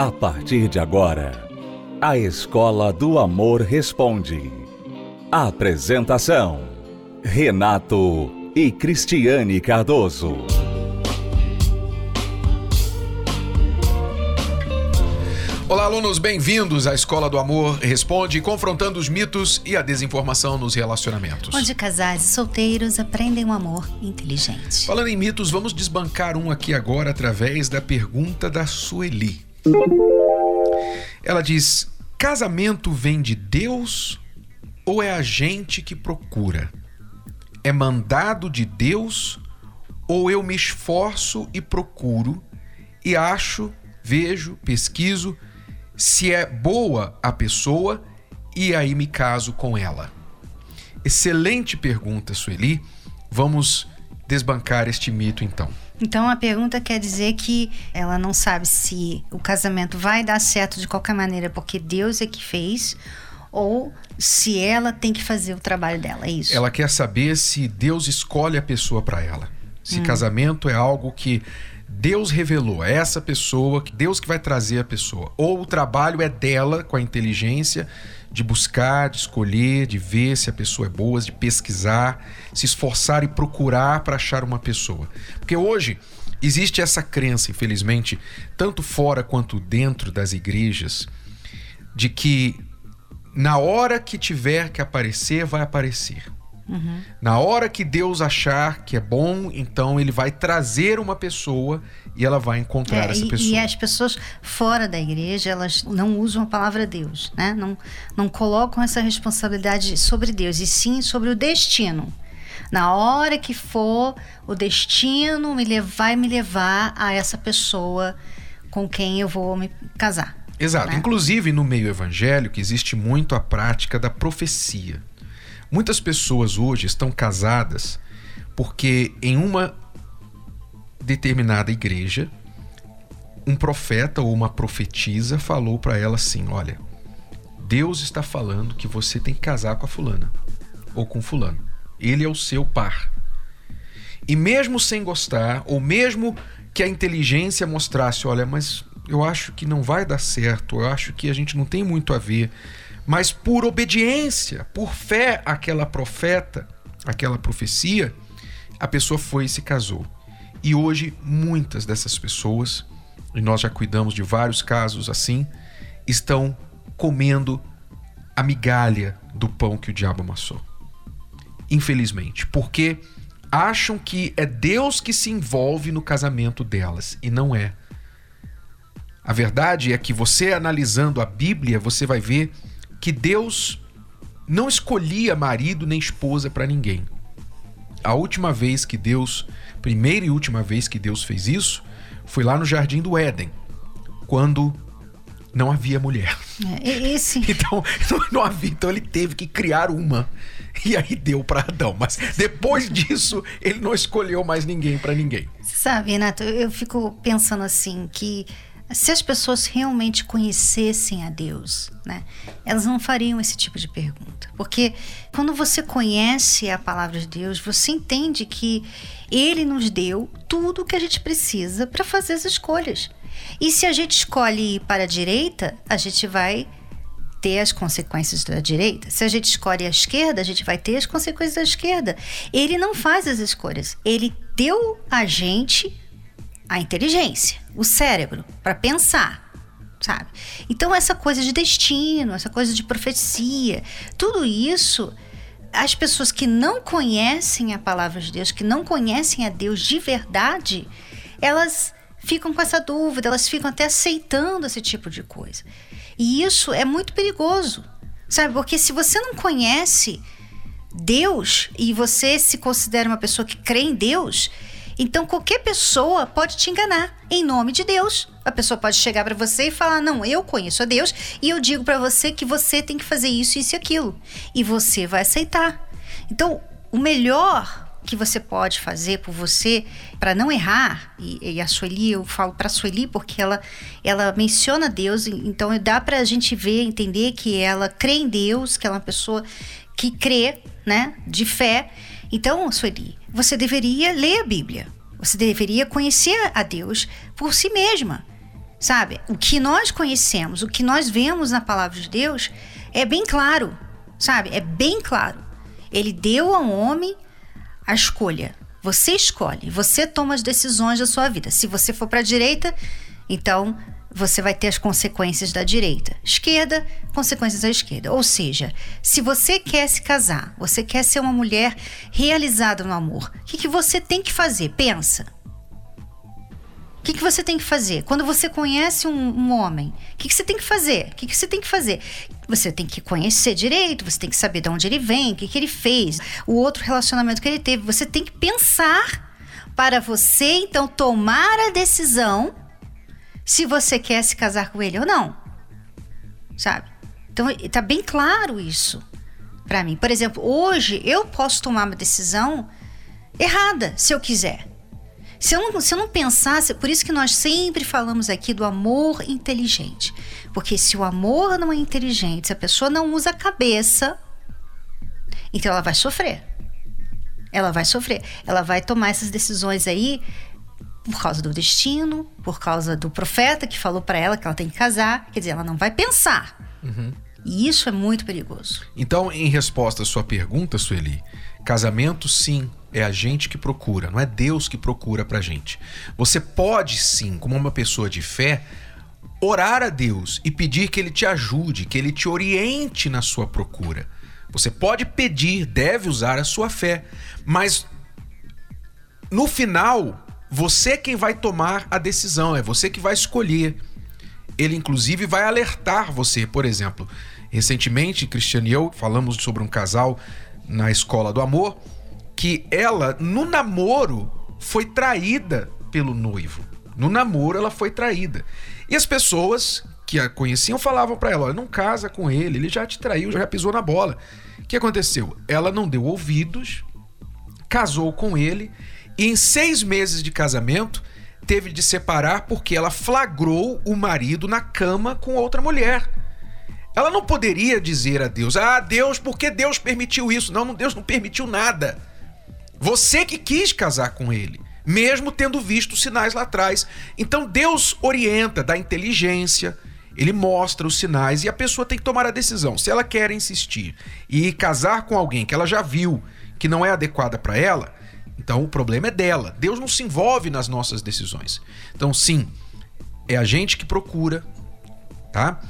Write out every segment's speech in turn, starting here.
A partir de agora, a Escola do Amor Responde. Apresentação: Renato e Cristiane Cardoso. Olá, alunos, bem-vindos à Escola do Amor Responde, confrontando os mitos e a desinformação nos relacionamentos. Onde casais e solteiros aprendem um amor inteligente. Falando em mitos, vamos desbancar um aqui agora através da pergunta da Sueli. Ela diz: casamento vem de Deus ou é a gente que procura? É mandado de Deus ou eu me esforço e procuro e acho, vejo, pesquiso se é boa a pessoa e aí me caso com ela? Excelente pergunta, Sueli. Vamos desbancar este mito então. Então a pergunta quer dizer que ela não sabe se o casamento vai dar certo de qualquer maneira porque Deus é que fez ou se ela tem que fazer o trabalho dela, é isso? Ela quer saber se Deus escolhe a pessoa para ela. Se hum. casamento é algo que Deus revelou, é essa pessoa, Deus que vai trazer a pessoa. Ou o trabalho é dela com a inteligência de buscar, de escolher, de ver se a pessoa é boa, de pesquisar, se esforçar e procurar para achar uma pessoa. Porque hoje existe essa crença, infelizmente, tanto fora quanto dentro das igrejas, de que na hora que tiver que aparecer, vai aparecer. Uhum. Na hora que Deus achar que é bom, então ele vai trazer uma pessoa e ela vai encontrar é, essa e, pessoa. E as pessoas fora da igreja, elas não usam a palavra Deus, né? Não, não colocam essa responsabilidade sobre Deus, e sim sobre o destino. Na hora que for, o destino me vai me levar a essa pessoa com quem eu vou me casar. Exato. Né? Inclusive, no meio evangélico, existe muito a prática da profecia. Muitas pessoas hoje estão casadas porque em uma determinada igreja, um profeta ou uma profetisa falou para ela assim: Olha, Deus está falando que você tem que casar com a fulana ou com fulano. Ele é o seu par. E mesmo sem gostar, ou mesmo que a inteligência mostrasse: Olha, mas eu acho que não vai dar certo, eu acho que a gente não tem muito a ver mas por obediência, por fé àquela profeta, aquela profecia, a pessoa foi e se casou. E hoje muitas dessas pessoas, e nós já cuidamos de vários casos assim, estão comendo a migalha do pão que o diabo amassou. Infelizmente, porque acham que é Deus que se envolve no casamento delas e não é. A verdade é que você analisando a Bíblia, você vai ver que Deus não escolhia marido nem esposa para ninguém. A última vez que Deus, primeira e última vez que Deus fez isso, foi lá no jardim do Éden, quando não havia mulher. É, esse... Então, não havia, então ele teve que criar uma. E aí deu para Adão, mas depois disso ele não escolheu mais ninguém para ninguém. Sabe, Renato, eu fico pensando assim que se as pessoas realmente conhecessem a Deus, né, elas não fariam esse tipo de pergunta. Porque quando você conhece a palavra de Deus, você entende que Ele nos deu tudo o que a gente precisa para fazer as escolhas. E se a gente escolhe ir para a direita, a gente vai ter as consequências da direita. Se a gente escolhe a esquerda, a gente vai ter as consequências da esquerda. Ele não faz as escolhas. Ele deu a gente a inteligência, o cérebro, para pensar, sabe? Então, essa coisa de destino, essa coisa de profecia, tudo isso, as pessoas que não conhecem a palavra de Deus, que não conhecem a Deus de verdade, elas ficam com essa dúvida, elas ficam até aceitando esse tipo de coisa. E isso é muito perigoso, sabe? Porque se você não conhece Deus e você se considera uma pessoa que crê em Deus, então qualquer pessoa pode te enganar em nome de Deus. A pessoa pode chegar para você e falar: "Não, eu conheço a Deus e eu digo para você que você tem que fazer isso isso e aquilo". E você vai aceitar. Então, o melhor que você pode fazer por você para não errar e, e, a Sueli eu falo para a Sueli porque ela ela menciona Deus então dá para a gente ver entender que ela crê em Deus que ela é uma pessoa que crê né de fé então Sueli você deveria ler a Bíblia. Você deveria conhecer a Deus por si mesma. Sabe? O que nós conhecemos, o que nós vemos na palavra de Deus é bem claro, sabe? É bem claro. Ele deu ao homem a escolha. Você escolhe, você toma as decisões da sua vida. Se você for para a direita, então você vai ter as consequências da direita. Esquerda, consequências da esquerda. Ou seja, se você quer se casar, você quer ser uma mulher realizada no amor, o que, que você tem que fazer? Pensa. O que, que você tem que fazer? Quando você conhece um, um homem, o que, que você tem que fazer? O que, que você tem que fazer? Você tem que conhecer direito, você tem que saber de onde ele vem, o que, que ele fez, o outro relacionamento que ele teve. Você tem que pensar para você, então, tomar a decisão se você quer se casar com ele ou não. Sabe? Então, tá bem claro isso para mim. Por exemplo, hoje eu posso tomar uma decisão errada, se eu quiser. Se eu, não, se eu não pensasse, por isso que nós sempre falamos aqui do amor inteligente. Porque se o amor não é inteligente, se a pessoa não usa a cabeça, então ela vai sofrer. Ela vai sofrer. Ela vai tomar essas decisões aí por causa do destino, por causa do profeta que falou para ela que ela tem que casar. Quer dizer, ela não vai pensar. Uhum. E isso é muito perigoso. Então, em resposta à sua pergunta, Sueli, casamento sim é a gente que procura, não é Deus que procura pra gente. Você pode sim, como uma pessoa de fé, orar a Deus e pedir que ele te ajude, que ele te oriente na sua procura. Você pode pedir, deve usar a sua fé, mas no final, você é quem vai tomar a decisão, é você que vai escolher. Ele, inclusive, vai alertar você. Por exemplo, recentemente, Cristiane e eu falamos sobre um casal na escola do amor que ela, no namoro, foi traída pelo noivo. No namoro, ela foi traída. E as pessoas que a conheciam falavam para ela: Olha, não casa com ele, ele já te traiu, já pisou na bola. O que aconteceu? Ela não deu ouvidos, casou com ele e em seis meses de casamento teve de separar porque ela flagrou o marido na cama com outra mulher. Ela não poderia dizer a Deus: Ah, Deus, por que Deus permitiu isso? Não, Deus não permitiu nada. Você que quis casar com ele, mesmo tendo visto sinais lá atrás. Então Deus orienta, dá inteligência, ele mostra os sinais e a pessoa tem que tomar a decisão. Se ela quer insistir e casar com alguém que ela já viu que não é adequada para ela, então o problema é dela. Deus não se envolve nas nossas decisões. Então, sim, é a gente que procura, tá?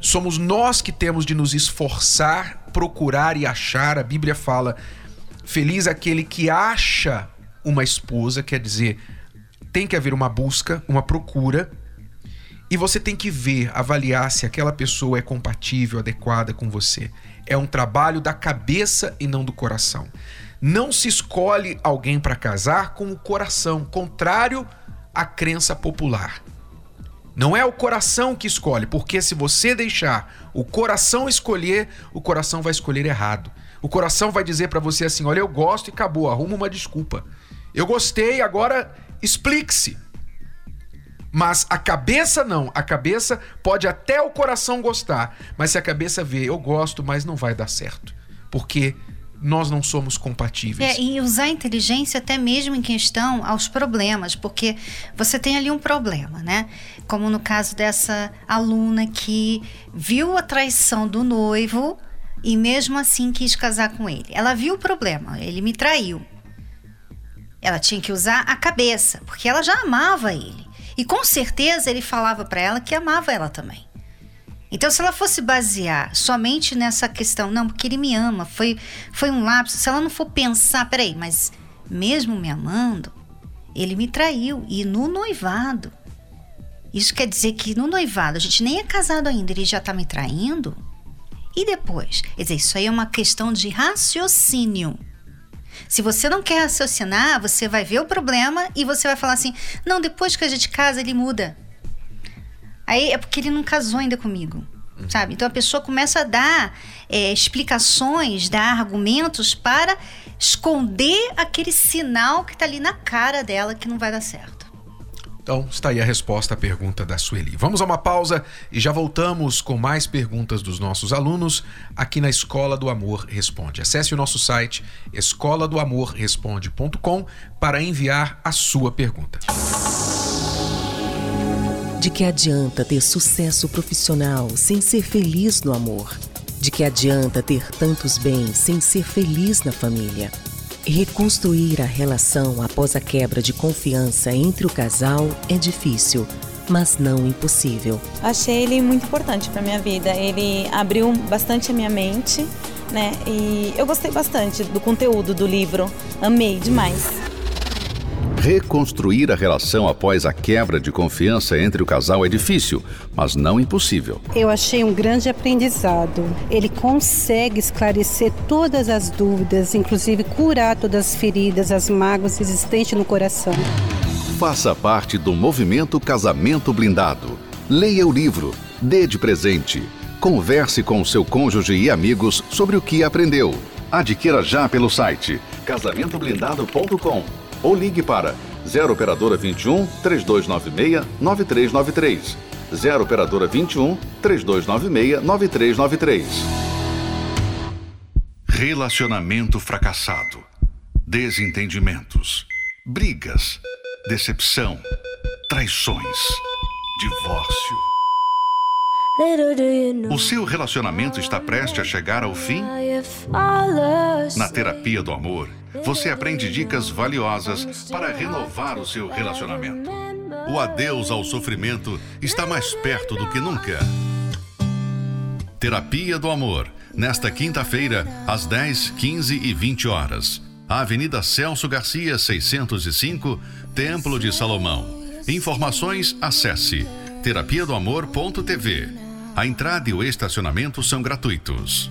Somos nós que temos de nos esforçar, procurar e achar. A Bíblia fala Feliz aquele que acha uma esposa, quer dizer, tem que haver uma busca, uma procura, e você tem que ver, avaliar se aquela pessoa é compatível, adequada com você. É um trabalho da cabeça e não do coração. Não se escolhe alguém para casar com o coração, contrário à crença popular. Não é o coração que escolhe, porque se você deixar o coração escolher, o coração vai escolher errado. O coração vai dizer para você assim: olha, eu gosto e acabou, arruma uma desculpa. Eu gostei, agora explique-se. Mas a cabeça não. A cabeça pode até o coração gostar, mas se a cabeça vê, eu gosto, mas não vai dar certo. Porque nós não somos compatíveis. É, e usar a inteligência até mesmo em questão aos problemas, porque você tem ali um problema, né? Como no caso dessa aluna que viu a traição do noivo e mesmo assim quis casar com ele. Ela viu o problema, ele me traiu. Ela tinha que usar a cabeça, porque ela já amava ele. E com certeza ele falava para ela que amava ela também. Então, se ela fosse basear somente nessa questão, não, porque ele me ama, foi, foi um lapso, se ela não for pensar, peraí, mas mesmo me amando, ele me traiu. E no noivado. Isso quer dizer que no noivado, a gente nem é casado ainda, ele já tá me traindo? E depois? Quer dizer, isso aí é uma questão de raciocínio. Se você não quer raciocinar, você vai ver o problema e você vai falar assim: não, depois que a gente casa, ele muda. Aí é porque ele não casou ainda comigo. Uhum. Sabe? Então a pessoa começa a dar é, explicações, dar argumentos para esconder aquele sinal que está ali na cara dela que não vai dar certo. Então, está aí a resposta à pergunta da Sueli. Vamos a uma pausa e já voltamos com mais perguntas dos nossos alunos aqui na Escola do Amor Responde. Acesse o nosso site escola do amor responde.com para enviar a sua pergunta. De que adianta ter sucesso profissional sem ser feliz no amor, de que adianta ter tantos bens sem ser feliz na família. Reconstruir a relação após a quebra de confiança entre o casal é difícil, mas não impossível. Achei ele muito importante para minha vida. Ele abriu bastante a minha mente, né? E eu gostei bastante do conteúdo do livro. Amei demais. Reconstruir a relação após a quebra de confiança entre o casal é difícil, mas não impossível. Eu achei um grande aprendizado. Ele consegue esclarecer todas as dúvidas, inclusive curar todas as feridas, as mágoas existentes no coração. Faça parte do movimento Casamento Blindado. Leia o livro, dê de presente. Converse com seu cônjuge e amigos sobre o que aprendeu. Adquira já pelo site casamentoblindado.com ou ligue para 0 operadora 21 3296 9393. 0 operadora 21 3296 9393. Relacionamento fracassado. Desentendimentos. Brigas. Decepção. Traições. Divórcio. O seu relacionamento está prestes a chegar ao fim? Na terapia do amor, você aprende dicas valiosas para renovar o seu relacionamento. O adeus ao sofrimento está mais perto do que nunca. Terapia do Amor, nesta quinta-feira, às 10, 15 e 20 horas. Avenida Celso Garcia, 605, Templo de Salomão. Informações, acesse terapia do amor.tv. A entrada e o estacionamento são gratuitos.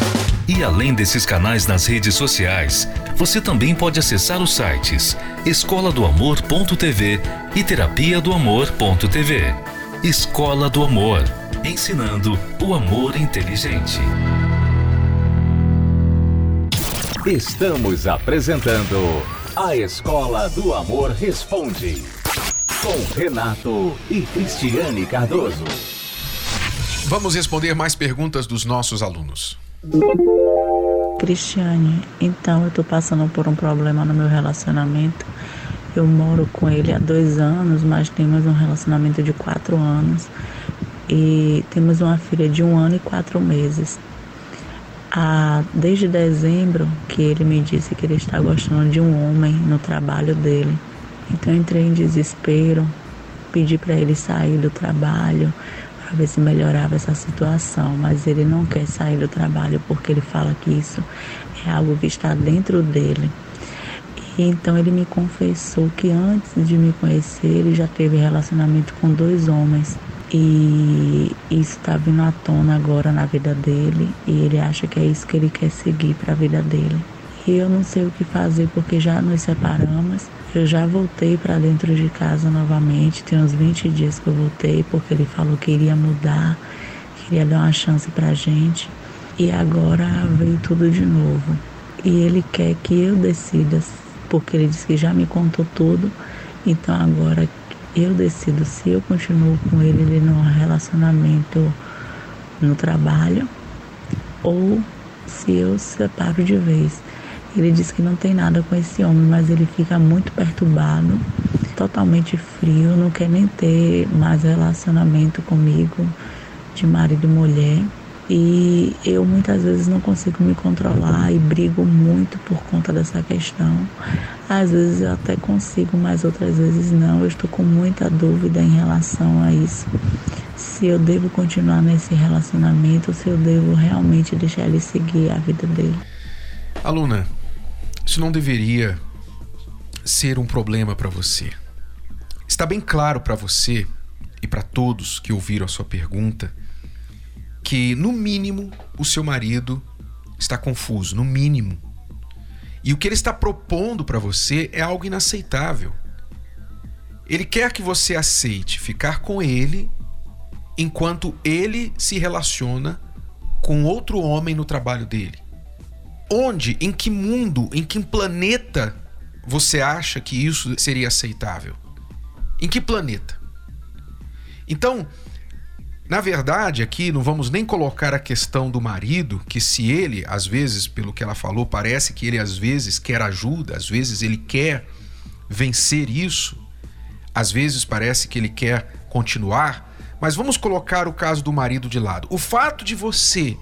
E além desses canais nas redes sociais, você também pode acessar os sites escola do amor.tv e terapia do amor.tv. Escola do Amor, ensinando o amor inteligente. Estamos apresentando A Escola do Amor Responde. Com Renato e Cristiane Cardoso. Vamos responder mais perguntas dos nossos alunos. Cristiane, então eu estou passando por um problema no meu relacionamento. Eu moro com ele há dois anos, mas temos um relacionamento de quatro anos e temos uma filha de um ano e quatro meses há, desde dezembro que ele me disse que ele está gostando de um homem no trabalho dele. Então entrei em desespero, pedi para ele sair do trabalho para ver se melhorava essa situação, mas ele não quer sair do trabalho porque ele fala que isso é algo que está dentro dele. E então ele me confessou que antes de me conhecer ele já teve relacionamento com dois homens e isso está vindo à tona agora na vida dele e ele acha que é isso que ele quer seguir para a vida dele. E eu não sei o que fazer porque já nos separamos. Eu já voltei para dentro de casa novamente. Tem uns 20 dias que eu voltei porque ele falou que iria mudar, queria dar uma chance para gente. E agora veio tudo de novo. E ele quer que eu decida, porque ele disse que já me contou tudo. Então agora eu decido se eu continuo com ele, ele num relacionamento no trabalho ou se eu separo de vez. Ele diz que não tem nada com esse homem, mas ele fica muito perturbado, totalmente frio, não quer nem ter mais relacionamento comigo de marido e mulher. E eu muitas vezes não consigo me controlar e brigo muito por conta dessa questão. Às vezes eu até consigo, mas outras vezes não. Eu estou com muita dúvida em relação a isso. se eu devo continuar nesse relacionamento ou se eu devo realmente deixar ele seguir a vida dele. Aluna, isso não deveria ser um problema para você. Está bem claro para você e para todos que ouviram a sua pergunta que, no mínimo, o seu marido está confuso, no mínimo. E o que ele está propondo para você é algo inaceitável. Ele quer que você aceite ficar com ele enquanto ele se relaciona com outro homem no trabalho dele. Onde, em que mundo, em que planeta você acha que isso seria aceitável? Em que planeta? Então, na verdade, aqui não vamos nem colocar a questão do marido, que se ele, às vezes, pelo que ela falou, parece que ele às vezes quer ajuda, às vezes ele quer vencer isso, às vezes parece que ele quer continuar, mas vamos colocar o caso do marido de lado. O fato de você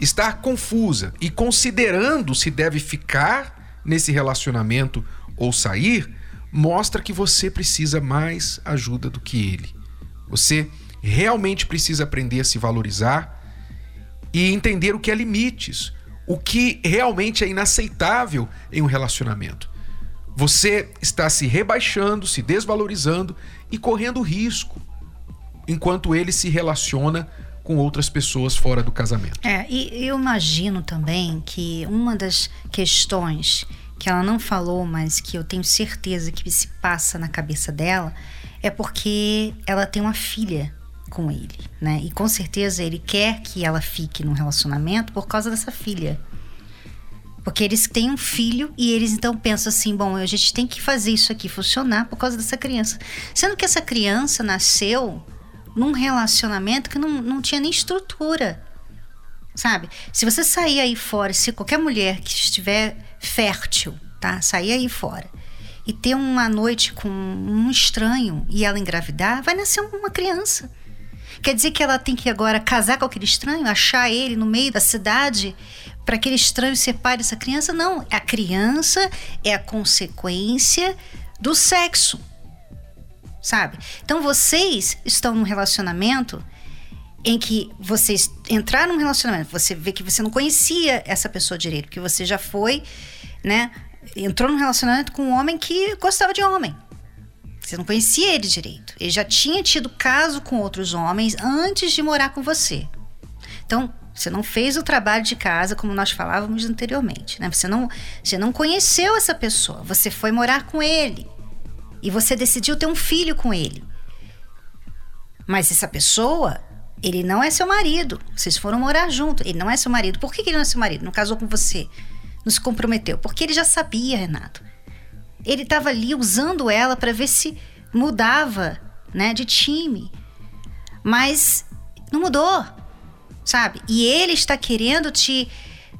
estar confusa e considerando se deve ficar nesse relacionamento ou sair, mostra que você precisa mais ajuda do que ele. Você realmente precisa aprender a se valorizar e entender o que é limites, o que realmente é inaceitável em um relacionamento. Você está se rebaixando, se desvalorizando e correndo risco enquanto ele se relaciona com outras pessoas fora do casamento. É, e eu imagino também que uma das questões que ela não falou, mas que eu tenho certeza que se passa na cabeça dela, é porque ela tem uma filha com ele, né? E com certeza ele quer que ela fique num relacionamento por causa dessa filha. Porque eles têm um filho e eles então pensam assim: bom, a gente tem que fazer isso aqui funcionar por causa dessa criança. Sendo que essa criança nasceu num relacionamento que não, não tinha nem estrutura. Sabe? Se você sair aí fora, se qualquer mulher que estiver fértil, tá? Sair aí fora e ter uma noite com um estranho e ela engravidar, vai nascer uma criança. Quer dizer que ela tem que agora casar com aquele estranho, achar ele no meio da cidade para aquele estranho ser pai dessa criança? Não, a criança é a consequência do sexo sabe? Então vocês estão num relacionamento em que vocês entraram num relacionamento, você vê que você não conhecia essa pessoa direito, porque você já foi, né? Entrou num relacionamento com um homem que gostava de homem. Você não conhecia ele direito. Ele já tinha tido caso com outros homens antes de morar com você. Então, você não fez o trabalho de casa como nós falávamos anteriormente, né? Você não, você não conheceu essa pessoa. Você foi morar com ele e você decidiu ter um filho com ele. Mas essa pessoa, ele não é seu marido. Vocês foram morar junto. Ele não é seu marido. Por que ele não é seu marido? Não casou com você? Não se comprometeu? Porque ele já sabia, Renato. Ele estava ali usando ela para ver se mudava, né, de time. Mas não mudou, sabe? E ele está querendo te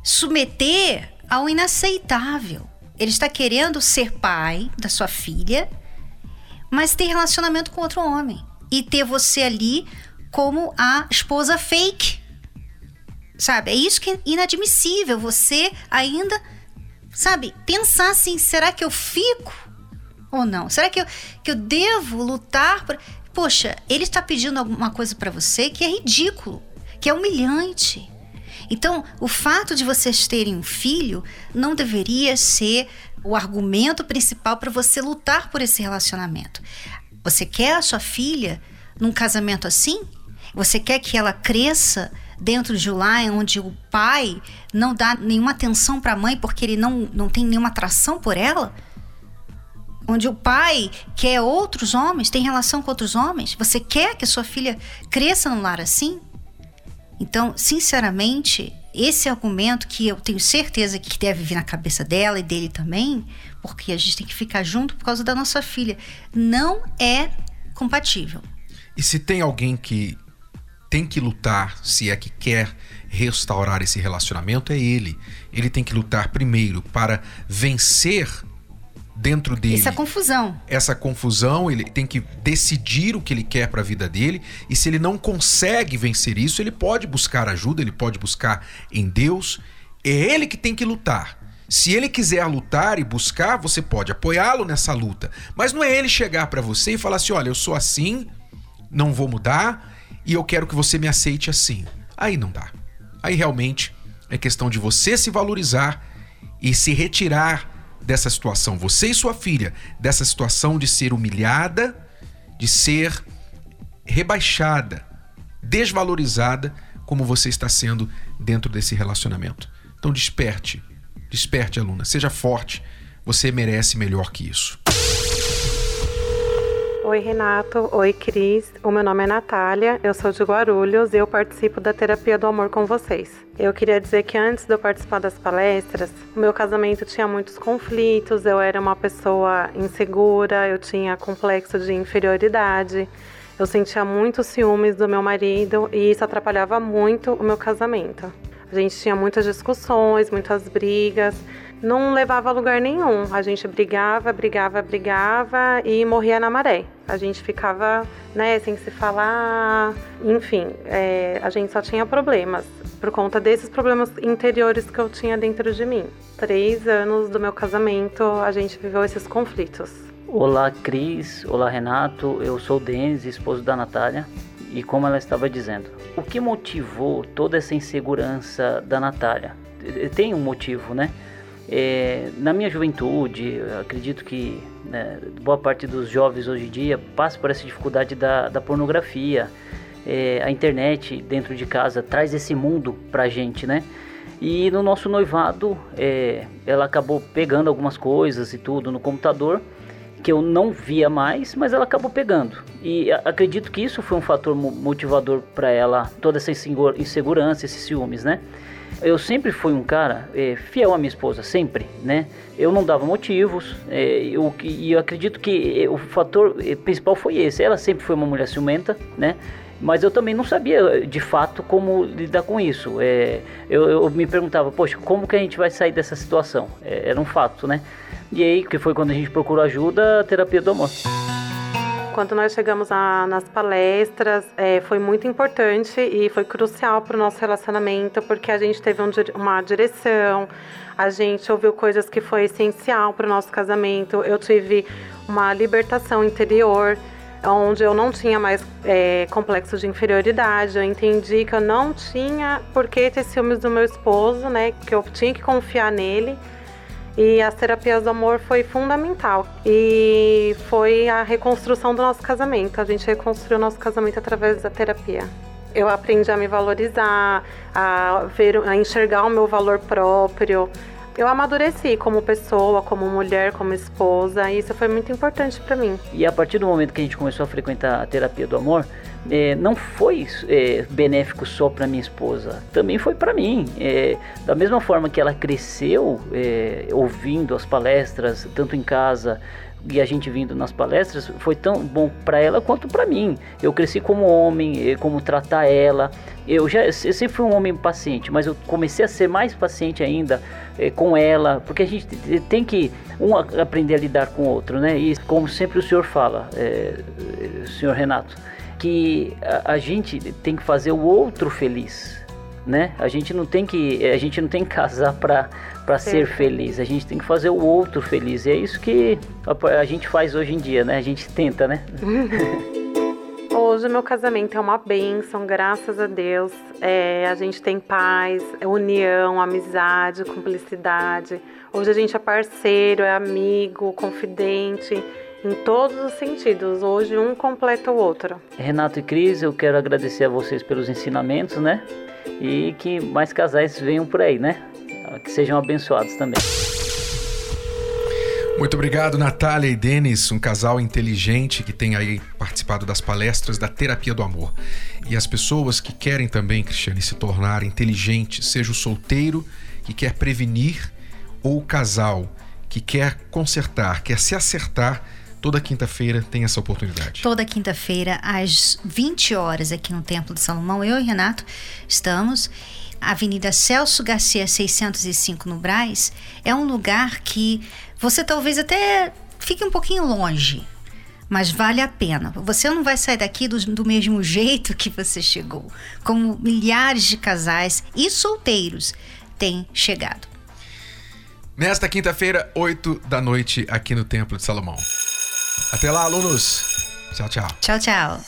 submeter ao inaceitável. Ele está querendo ser pai da sua filha mas ter relacionamento com outro homem. E ter você ali como a esposa fake. Sabe? É isso que é inadmissível. Você ainda, sabe, pensar assim: será que eu fico ou não? Será que eu, que eu devo lutar por. Poxa, ele está pedindo alguma coisa para você que é ridículo, que é humilhante. Então, o fato de vocês terem um filho não deveria ser o argumento principal para você lutar por esse relacionamento. Você quer a sua filha num casamento assim? Você quer que ela cresça dentro de um lar onde o pai não dá nenhuma atenção para a mãe porque ele não, não tem nenhuma atração por ela? Onde o pai quer outros homens, tem relação com outros homens? Você quer que a sua filha cresça num lar assim? Então, sinceramente, esse argumento que eu tenho certeza que deve vir na cabeça dela e dele também, porque a gente tem que ficar junto por causa da nossa filha, não é compatível. E se tem alguém que tem que lutar, se é que quer restaurar esse relacionamento, é ele. Ele tem que lutar primeiro para vencer dentro dele. Essa confusão. Essa confusão, ele tem que decidir o que ele quer para a vida dele, e se ele não consegue vencer isso, ele pode buscar ajuda, ele pode buscar em Deus. É ele que tem que lutar. Se ele quiser lutar e buscar, você pode apoiá-lo nessa luta, mas não é ele chegar para você e falar assim: "Olha, eu sou assim, não vou mudar", e eu quero que você me aceite assim. Aí não dá. Aí realmente é questão de você se valorizar e se retirar dessa situação, você e sua filha, dessa situação de ser humilhada, de ser rebaixada, desvalorizada, como você está sendo dentro desse relacionamento. Então desperte, desperte, aluna, seja forte, você merece melhor que isso. Oi, Renato. Oi, Cris. O meu nome é Natália, eu sou de Guarulhos e eu participo da Terapia do Amor com vocês. Eu queria dizer que antes de eu participar das palestras, o meu casamento tinha muitos conflitos, eu era uma pessoa insegura, eu tinha complexo de inferioridade, eu sentia muitos ciúmes do meu marido e isso atrapalhava muito o meu casamento. A gente tinha muitas discussões, muitas brigas não levava a lugar nenhum. A gente brigava, brigava, brigava e morria na maré. A gente ficava, né, sem se falar, enfim, é, a gente só tinha problemas por conta desses problemas interiores que eu tinha dentro de mim. Três anos do meu casamento, a gente viveu esses conflitos. Olá, Cris. Olá, Renato. Eu sou o Denis, esposo da Natália. E como ela estava dizendo, o que motivou toda essa insegurança da Natália? Tem um motivo, né? É, na minha juventude, acredito que né, boa parte dos jovens hoje em dia passa por essa dificuldade da, da pornografia. É, a internet dentro de casa traz esse mundo pra gente, né? E no nosso noivado, é, ela acabou pegando algumas coisas e tudo no computador que eu não via mais, mas ela acabou pegando. E acredito que isso foi um fator motivador para ela, toda essa insegurança, esses ciúmes, né? Eu sempre fui um cara é, fiel à minha esposa, sempre, né? Eu não dava motivos, é, eu, e eu acredito que é, o fator é, principal foi esse. Ela sempre foi uma mulher ciumenta, né? Mas eu também não sabia de fato como lidar com isso. É, eu, eu, me perguntava, poxa, como que a gente vai sair dessa situação? É, era um fato, né? E aí, que foi quando a gente procurou ajuda, a terapia do amor. Quando nós chegamos a, nas palestras, é, foi muito importante e foi crucial para o nosso relacionamento, porque a gente teve um, uma direção, a gente ouviu coisas que foi essencial para o nosso casamento. Eu tive uma libertação interior, onde eu não tinha mais é, complexo de inferioridade. Eu entendi que eu não tinha por que ter ciúmes do meu esposo, né? Que eu tinha que confiar nele e as terapias do amor foi fundamental. E foi a reconstrução do nosso casamento. A gente reconstruiu nosso casamento através da terapia. Eu aprendi a me valorizar, a ver, a enxergar o meu valor próprio. Eu amadureci como pessoa, como mulher, como esposa, e isso foi muito importante para mim. E a partir do momento que a gente começou a frequentar a terapia do amor, é, não foi é, benéfico só para minha esposa, também foi para mim. É, da mesma forma que ela cresceu ouvindo as palestras, tanto em casa e a gente vindo nas palestras, foi tão bom para ela quanto para mim. Eu cresci como homem, é, como tratar ela. Eu já eu sempre fui um homem paciente, mas eu comecei a ser mais paciente ainda é, com ela, porque a gente tem que um aprender a lidar com o outro, né? E como sempre o senhor fala, senhor Renato que a, a gente tem que fazer o outro feliz, né? A gente não tem que a gente não tem que casar para para ser feliz. A gente tem que fazer o outro feliz. E é isso que a, a gente faz hoje em dia, né? A gente tenta, né? Hoje meu casamento é uma bênção, graças a Deus. É, a gente tem paz, união, amizade, cumplicidade. Hoje a gente é parceiro, é amigo, confidente em todos os sentidos. Hoje um completa o outro. Renato e Cris, eu quero agradecer a vocês pelos ensinamentos, né? E que mais casais venham por aí, né? Que sejam abençoados também. Muito obrigado, Natália e Denis, um casal inteligente que tem aí participado das palestras da Terapia do Amor. E as pessoas que querem também, Cristiane, se tornar inteligentes, seja o solteiro que quer prevenir ou o casal que quer consertar, quer se acertar, Toda quinta-feira tem essa oportunidade. Toda quinta-feira, às 20 horas, aqui no Templo de Salomão, eu e Renato estamos. Avenida Celso Garcia 605 no Braz é um lugar que você talvez até fique um pouquinho longe, mas vale a pena. Você não vai sair daqui do, do, mesmo jeito que você chegou, como milhares de casais e solteiros têm chegado. Nesta quinta-feira, 8 da noite, aqui no Templo de Salomão. Até lá, alunos. Tchau, tchau. Tchau, tchau.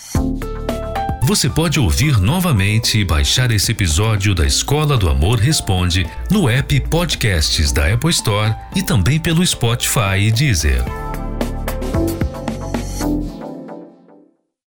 Você pode ouvir novamente e baixar esse episódio da Escola do Amor Responde no app Podcasts da Apple Store e também pelo Spotify e Deezer.